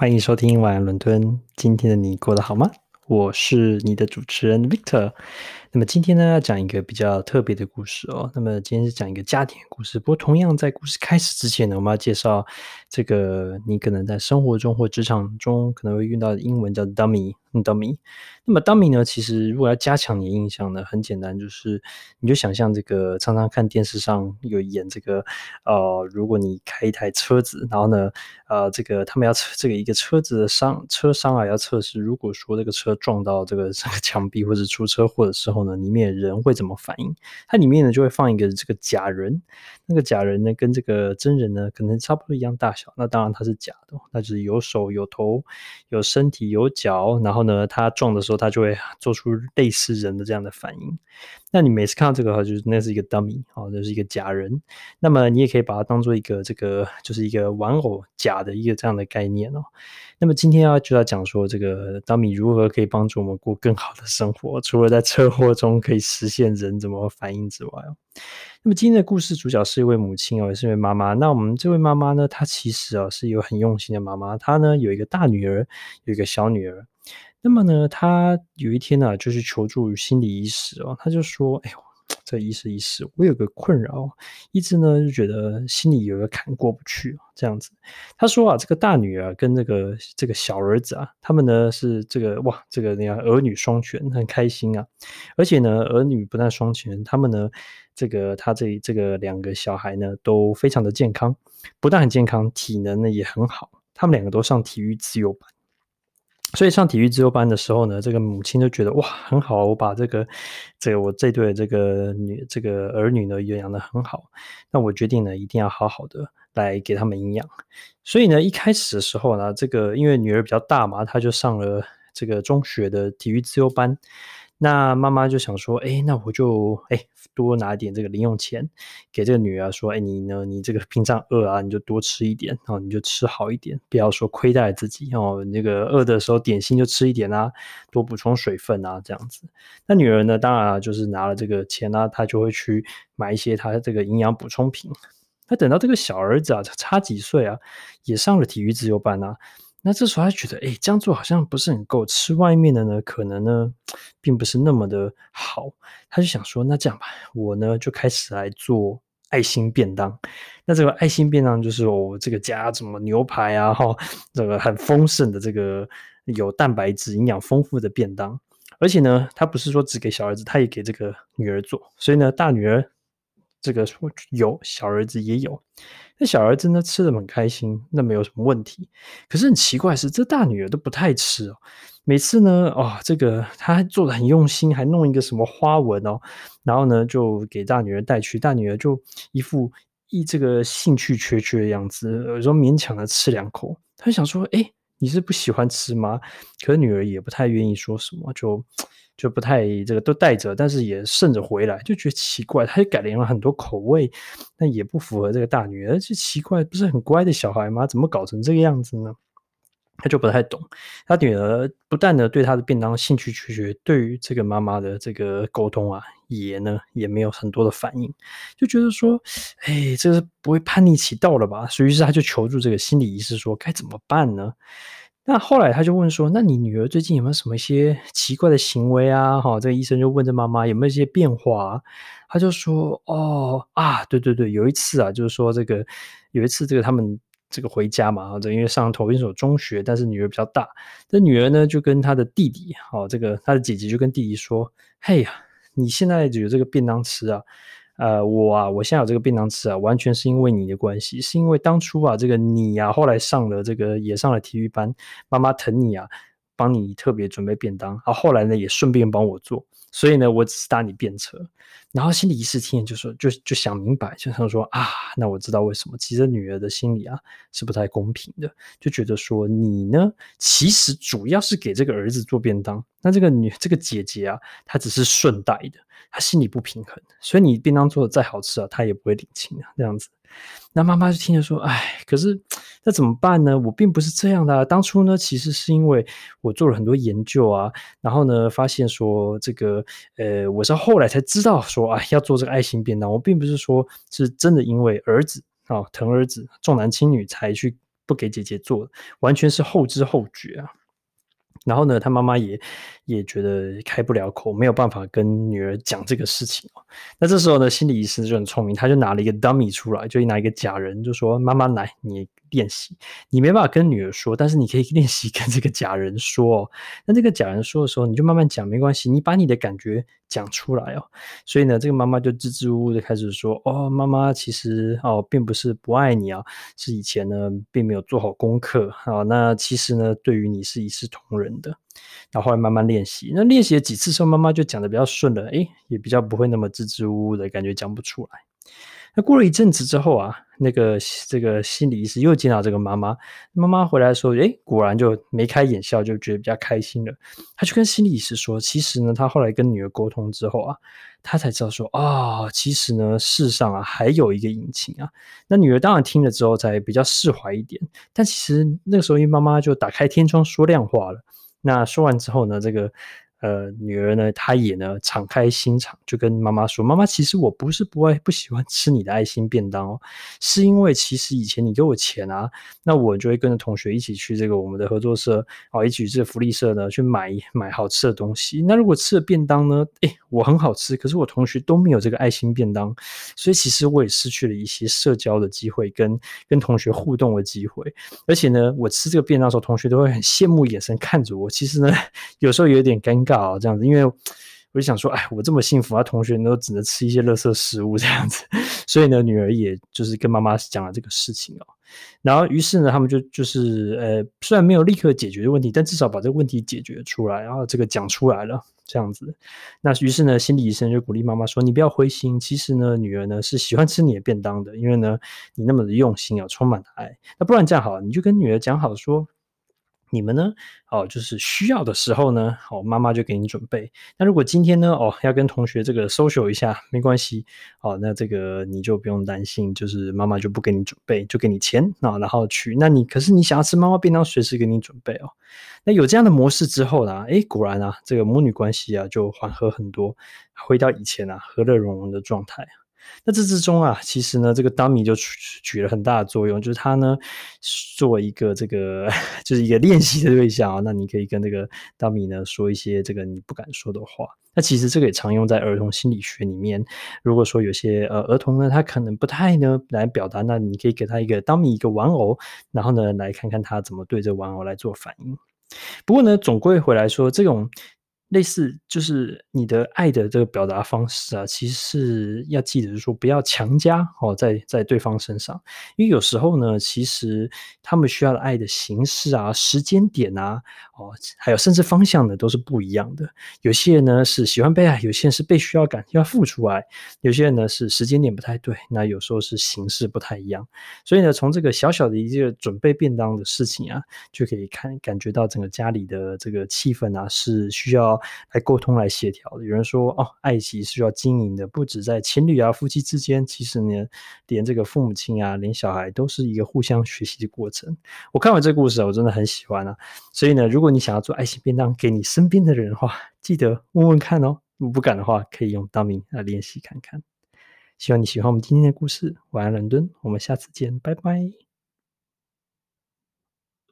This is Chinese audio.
欢迎收听晚安伦敦。今天的你过得好吗？我是你的主持人 Victor。那么今天呢，要讲一个比较特别的故事哦。那么今天是讲一个家庭故事。不过同样在故事开始之前呢，我们要介绍这个你可能在生活中或职场中可能会遇到的英文叫 dummy。dummy。那么 dummy 呢，其实如果要加强你的印象呢，很简单，就是你就想象这个常常看电视上有演这个呃，如果你开一台车子，然后呢，呃，这个他们要测这个一个车子的商车商啊，要测试如果说这个车撞到这个 这个墙壁或者出车祸的时候呢，里面人会怎么反应？它里面呢就会放一个这个假人，那个假人呢跟这个真人呢可能差不多一样大小，那当然它是假的，那就是有手有头有身体有脚，然后呢，它撞的时候它就会做出类似人的这样的反应。那你每次看到这个的话，就是那是一个 dummy 哦，就是一个假人。那么你也可以把它当做一个这个，就是一个玩偶假的一个这样的概念哦。那么今天要就要讲说这个 dummy 如何可以帮助我们过更好的生活，除了在车祸中可以实现人怎么反应之外哦。那么今天的故事主角是一位母亲哦，也是一位妈妈。那我们这位妈妈呢，她其实啊是一个很用心的妈妈，她呢有一个大女儿，有一个小女儿。那么呢，她有一天呢、啊，就是求助于心理医师哦。她就说：“哎呦，这医师医师，我有个困扰，一直呢就觉得心里有个坎过不去这样子。”他说啊，这个大女儿跟这个这个小儿子啊，他们呢是这个哇，这个你看儿女双全，很开心啊。而且呢，儿女不但双全，他们呢，这个他这这个两个小孩呢都非常的健康，不但很健康，体能呢也很好。他们两个都上体育自由班。所以上体育自由班的时候呢，这个母亲就觉得哇，很好，我把这个这个我这对这个女这个儿女呢养养得很好，那我决定呢一定要好好的来给他们营养。所以呢一开始的时候呢，这个因为女儿比较大嘛，她就上了这个中学的体育自由班。那妈妈就想说，哎，那我就哎多拿一点这个零用钱给这个女儿说，哎，你呢，你这个平常饿啊，你就多吃一点哦，你就吃好一点，不要说亏待自己哦。那个饿的时候点心就吃一点啊，多补充水分啊，这样子。那女儿呢，当然，就是拿了这个钱啊，她就会去买一些她这个营养补充品。那等到这个小儿子啊，差几岁啊，也上了体育自由班啊。那这时候他觉得，哎，这样做好像不是很够，吃外面的呢，可能呢，并不是那么的好。他就想说，那这样吧，我呢就开始来做爱心便当。那这个爱心便当就是我这个加什么牛排啊，哈，这个很丰盛的这个有蛋白质、营养丰富的便当。而且呢，他不是说只给小儿子，他也给这个女儿做。所以呢，大女儿。这个有小儿子也有，那小儿子呢吃的很开心，那没有什么问题。可是很奇怪是，这大女儿都不太吃哦。每次呢，哦，这个她做的很用心，还弄一个什么花纹哦，然后呢就给大女儿带去，大女儿就一副一这个兴趣缺缺的样子，有时候勉强的吃两口。她想说，哎，你是不喜欢吃吗？可是女儿也不太愿意说什么，就。就不太这个都带着，但是也剩着回来，就觉得奇怪。她就改良了很多口味，但也不符合这个大女儿。这奇怪，不是很乖的小孩吗？怎么搞成这个样子呢？他就不太懂。他女儿不但呢对他的便当兴趣缺缺，对于这个妈妈的这个沟通啊，也呢也没有很多的反应，就觉得说，哎，这个不会叛逆期到了吧？所以是他就求助这个心理医师说，该怎么办呢？那后来他就问说：“那你女儿最近有没有什么一些奇怪的行为啊？”哈，这个医生就问这妈妈有没有一些变化啊？他就说：“哦啊，对对对，有一次啊，就是说这个有一次这个他们这个回家嘛，这因为上同一所中学，但是女儿比较大，这女儿呢就跟她的弟弟，哦，这个她的姐姐就跟弟弟说：‘嘿呀，你现在有这个便当吃啊。’”呃，我啊，我现在有这个便当吃啊，完全是因为你的关系，是因为当初啊，这个你啊，后来上了这个也上了体育班，妈妈疼你啊，帮你特别准备便当，啊，后来呢也顺便帮我做，所以呢，我只是搭你便车，然后心里一时听就说，就就想明白，就想说啊，那我知道为什么，其实女儿的心里啊是不太公平的，就觉得说你呢，其实主要是给这个儿子做便当，那这个女这个姐姐啊，她只是顺带的。她心里不平衡，所以你便当做的再好吃啊，她也不会领情啊，这样子。那妈妈就听着说：“哎，可是 那怎么办呢？我并不是这样的啊。当初呢，其实是因为我做了很多研究啊，然后呢，发现说这个，呃，我是后来才知道说啊，要做这个爱心便当。我并不是说是真的因为儿子啊，疼儿子，重男轻女才去不给姐姐做，完全是后知后觉啊。然后呢，他妈妈也也觉得开不了口，没有办法跟女儿讲这个事情。那这时候呢，心理医师就很聪明，他就拿了一个 dummy 出来，就拿一个假人，就说：“妈妈来，你练习。你没办法跟女儿说，但是你可以练习跟这个假人说。那这个假人说的时候，你就慢慢讲，没关系，你把你的感觉讲出来哦。所以呢，这个妈妈就支支吾吾的开始说：哦，妈妈其实哦，并不是不爱你啊，是以前呢，并没有做好功课啊。那其实呢，对于你是一视同仁的。然后后来慢慢练习，那练习了几次之后，妈妈就讲的比较顺了，诶，也比较不会那么支支吾吾的感觉，讲不出来。那过了一阵子之后啊，那个这个心理医师又见到这个妈妈，妈妈回来说，诶，果然就眉开眼笑，就觉得比较开心了。他就跟心理医师说，其实呢，他后来跟女儿沟通之后啊，他才知道说，啊、其实呢，世上啊还有一个隐情啊。那女儿当然听了之后才比较释怀一点，但其实那个时候，因为妈妈就打开天窗说亮话了。那说完之后呢，这个。呃，女儿呢，她也呢敞开心肠，就跟妈妈说：“妈妈，其实我不是不爱不喜欢吃你的爱心便当哦，是因为其实以前你给我钱啊，那我就会跟着同学一起去这个我们的合作社啊，一起去这个福利社呢去买买好吃的东西。那如果吃的便当呢，诶，我很好吃，可是我同学都没有这个爱心便当，所以其实我也失去了一些社交的机会，跟跟同学互动的机会。而且呢，我吃这个便当的时候，同学都会很羡慕眼神看着我。其实呢，有时候有点尴尬尬。”尬这样子，因为我就想说，哎，我这么幸福啊，同学都只能吃一些垃圾食物这样子，所以呢，女儿也就是跟妈妈讲了这个事情哦。然后，于是呢，他们就就是呃，虽然没有立刻解决问题，但至少把这个问题解决出来，然后这个讲出来了，这样子。那于是呢，心理医生就鼓励妈妈说：“你不要灰心，其实呢，女儿呢是喜欢吃你的便当的，因为呢，你那么的用心啊，充满了爱。那不然这样好了，你就跟女儿讲好说。”你们呢？哦，就是需要的时候呢，好，妈妈就给你准备。那如果今天呢，哦，要跟同学这个 social 一下，没关系，哦，那这个你就不用担心，就是妈妈就不给你准备，就给你钱啊，然后去。那你可是你想要吃妈妈便当，随时给你准备哦。那有这样的模式之后呢，诶，果然啊，这个母女关系啊就缓和很多，回到以前啊和乐融融的状态。那这之中啊，其实呢，这个 dummy 就起起了很大的作用，就是他呢，作为一个这个 就是一个练习的对象啊。那你可以跟这个 dummy 呢说一些这个你不敢说的话。那其实这个也常用在儿童心理学里面。如果说有些呃儿童呢，他可能不太呢来表达，那你可以给他一个 dummy 一个玩偶，然后呢来看看他怎么对这玩偶来做反应。不过呢，总归回来说，这种。类似就是你的爱的这个表达方式啊，其实是要记得，说不要强加哦，在在对方身上，因为有时候呢，其实他们需要的爱的形式啊、时间点啊，哦，还有甚至方向呢，都是不一样的。有些人呢是喜欢被爱，有些人是被需要感要付出爱，有些人呢是时间点不太对，那有时候是形式不太一样。所以呢，从这个小小的一个准备便当的事情啊，就可以看感觉到整个家里的这个气氛啊，是需要。来沟通、来协调的。有人说，哦，爱情是需要经营的，不止在情侣啊、夫妻之间，其实呢，连这个父母亲啊、连小孩都是一个互相学习的过程。我看完这个故事，我真的很喜欢啊。所以呢，如果你想要做爱心便当给你身边的人的话，记得问问看哦。如果不敢的话，可以用 Dummy 来练习看看。希望你喜欢我们今天的故事。晚安，伦敦，我们下次见，拜拜。